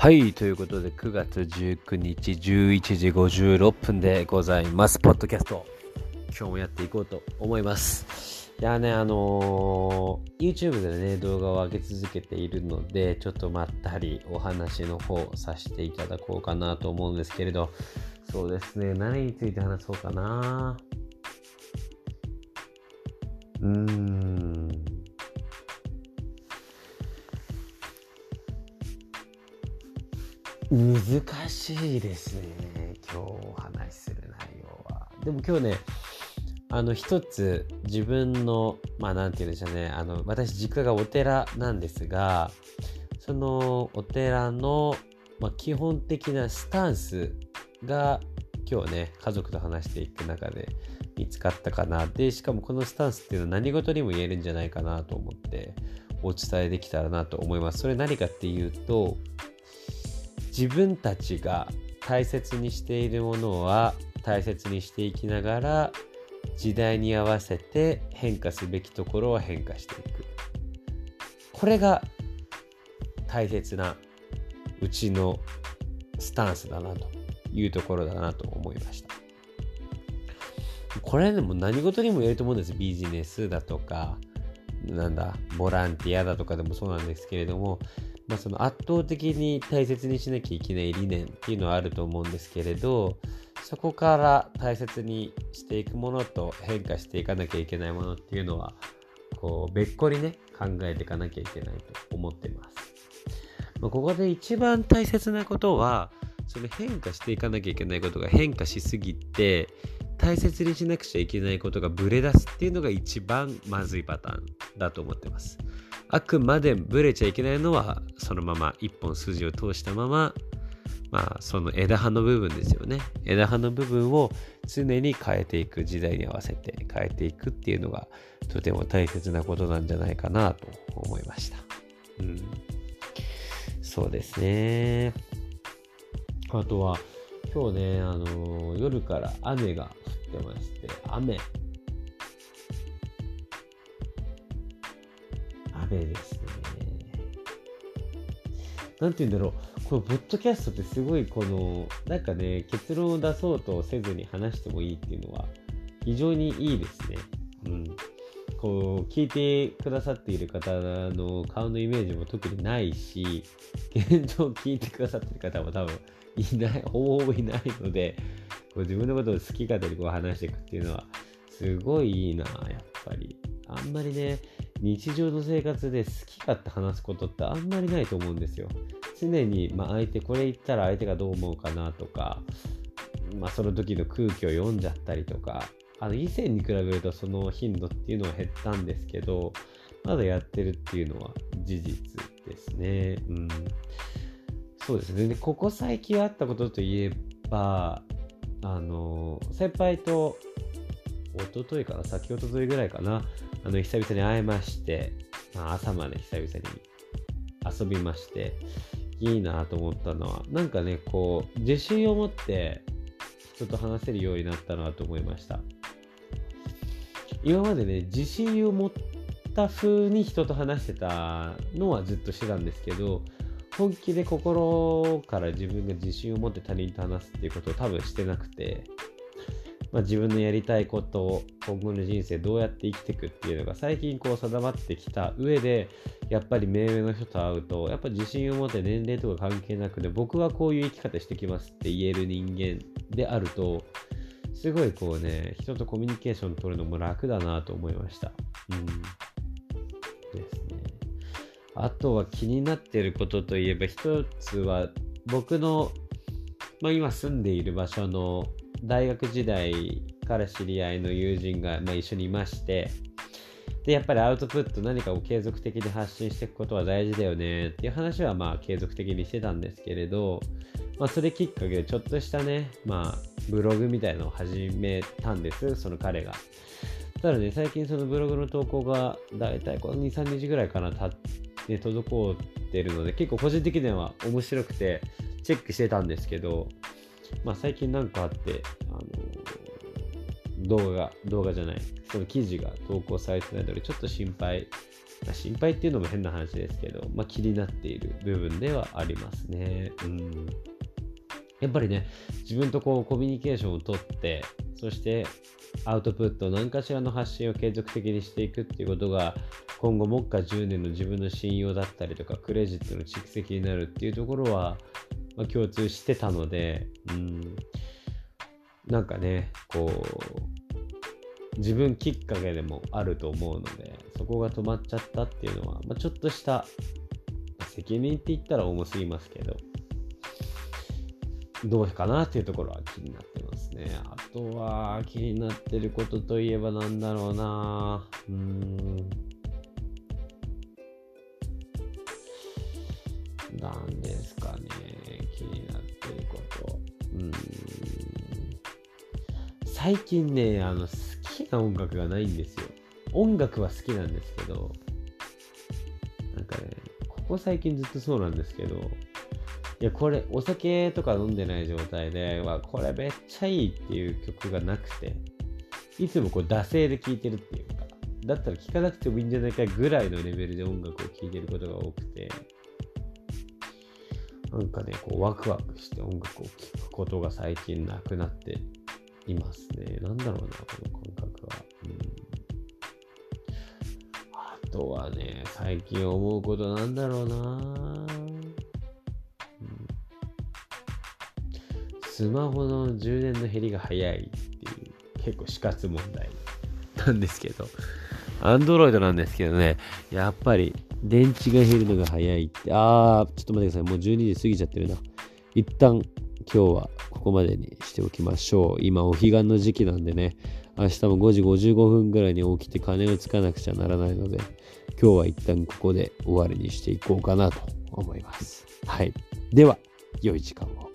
はい、ということで9月19日11時56分でございます。ポッドキャスト、今日もやっていこうと思います。いやね、あのー、YouTube でね、動画を上げ続けているので、ちょっとまったりお話の方させていただこうかなと思うんですけれど、そうですね、何について話そうかな。うーん。難しいですね。今日お話しする内容は。でも今日ねあの一つ自分のまあ何て言うんでしょうね。あの私実家がお寺なんですがそのお寺の、まあ、基本的なスタンスが今日ね家族と話していく中で見つかったかな。でしかもこのスタンスっていうのは何事にも言えるんじゃないかなと思ってお伝えできたらなと思います。それ何かっていうと自分たちが大切にしているものは大切にしていきながら時代に合わせて変化すべきところは変化していく。これが大切なうちのスタンスだなというところだなと思いました。これでも何事にも言えると思うんです。ビジネスだとかなんだボランティアだとかでもそうなんですけれどもまあ、その圧倒的に大切にしなきゃいけない理念っていうのはあると思うんですけれどそこから大切にしていくものと変化していかなきゃいけないものっていうのはこう別個にね考えていかなきゃいけないと思ってます。まあ、ここで一番大切なことはその変化していかなきゃいけないことが変化しすぎて大切にしなくちゃいけないことがブレ出すっていうのが一番まずいパターンだと思ってます。あくまでブレちゃいけないのはそのまま一本筋を通したまままあその枝葉の部分ですよね。枝葉の部分を常に変えていく時代に合わせて変えていくっていうのがとても大切なことなんじゃないかなと思いました。うん。そうですね。あとは今日ねあの夜から雨がってまして雨雨ですね。なんて言うんだろう。このポッドキャストってすごいこの、なんかね、結論を出そうとせずに話してもいいっていうのは非常にいいですね。うん。こう、聞いてくださっている方の顔のイメージも特にないし、現状聞いてくださってる方も多分いない、ほぼほぼいないので、う自分のことを好き勝手にこう話していくっていうのは、すごいいいな、やっぱり。あんまりね、日常の生活で好き勝手話すことってあんまりないと思うんですよ。常に、まあ、相手これ言ったら相手がどう思うかなとか、まあ、その時の空気を読んじゃったりとかあの以前に比べるとその頻度っていうのは減ったんですけどまだやってるっていうのは事実ですね。うん、そうですねでここ最近あったことといえばあの先輩と一昨日かな先一昨日ぐらいかなあの、久々に会えまして、まあ、朝まで久々に遊びまして、いいなと思ったのは、なんかね、こう、自信を持って人と話せるようになったなと思いました。今までね、自信を持った風に人と話してたのはずっとしてたんですけど、本気で心から自分が自信を持って他人と話すっていうことを多分してなくて、まあ、自分のやりたいことを今後の人生どうやって生きていくっていうのが最近こう定まってきた上でやっぱり目上の人と会うとやっぱ自信を持って年齢とか関係なくて僕はこういう生き方してきますって言える人間であるとすごいこうね人とコミュニケーション取るのも楽だなと思いました。うんですね。あとは気になってることといえば一つは僕の、まあ、今住んでいる場所の大学時代から知り合いの友人が、まあ、一緒にいましてでやっぱりアウトプット何かを継続的に発信していくことは大事だよねっていう話はまあ継続的にしてたんですけれど、まあ、それきっかけでちょっとしたね、まあ、ブログみたいなのを始めたんですその彼が。ただね最近そのブログの投稿がだいたいこの23日ぐらいかなたって滞ってるので結構個人的には面白くてチェックしてたんですけどまあ、最近なんかあって、あの動画、動画じゃない、その記事が投稿されてないので、ちょっと心配、まあ、心配っていうのも変な話ですけど、まあ、気になっている部分ではありますね。うん。やっぱりね、自分とこうコミュニケーションをとって、そしてアウトプット、何かしらの発信を継続的にしていくっていうことが、今後、目下10年の自分の信用だったりとか、クレジットの蓄積になるっていうところは、まあ、共通してたので、うん、なんかね、こう、自分きっかけでもあると思うので、そこが止まっちゃったっていうのは、まあ、ちょっとした責任って言ったら重すぎますけど、どうかなっていうところは気になってますね。あとは気になってることといえばなんだろうなうん。なんですかね。気になってること。うん。最近ね、あの、好きな音楽がないんですよ。音楽は好きなんですけど、なんかね、ここ最近ずっとそうなんですけど、いや、これ、お酒とか飲んでない状態で、わ、これめっちゃいいっていう曲がなくて、いつもこう、惰性で聴いてるっていうか、だったら聴かなくてもいいんじゃないかぐらいのレベルで音楽を聴いてることが多くて、なんかね、こう、ワクワクして音楽を聴くことが最近なくなっていますね。なんだろうな、この感覚は。うん、あとはね、最近思うことなんだろうなうんスマホの充電の減りが早いっていう結構死活問題なんですけど、Android なんですけどね、やっぱり電池が減るのが早いって、あー、ちょっと待ってください。もう12時過ぎちゃってるな。一旦今日はここまでにしておきましょう。今お彼岸の時期なんでね、明日も5時55分ぐらいに起きて金をつかなくちゃならないので、今日は一旦ここで終わりにしていこうかなと思います。はい。では、良い時間を。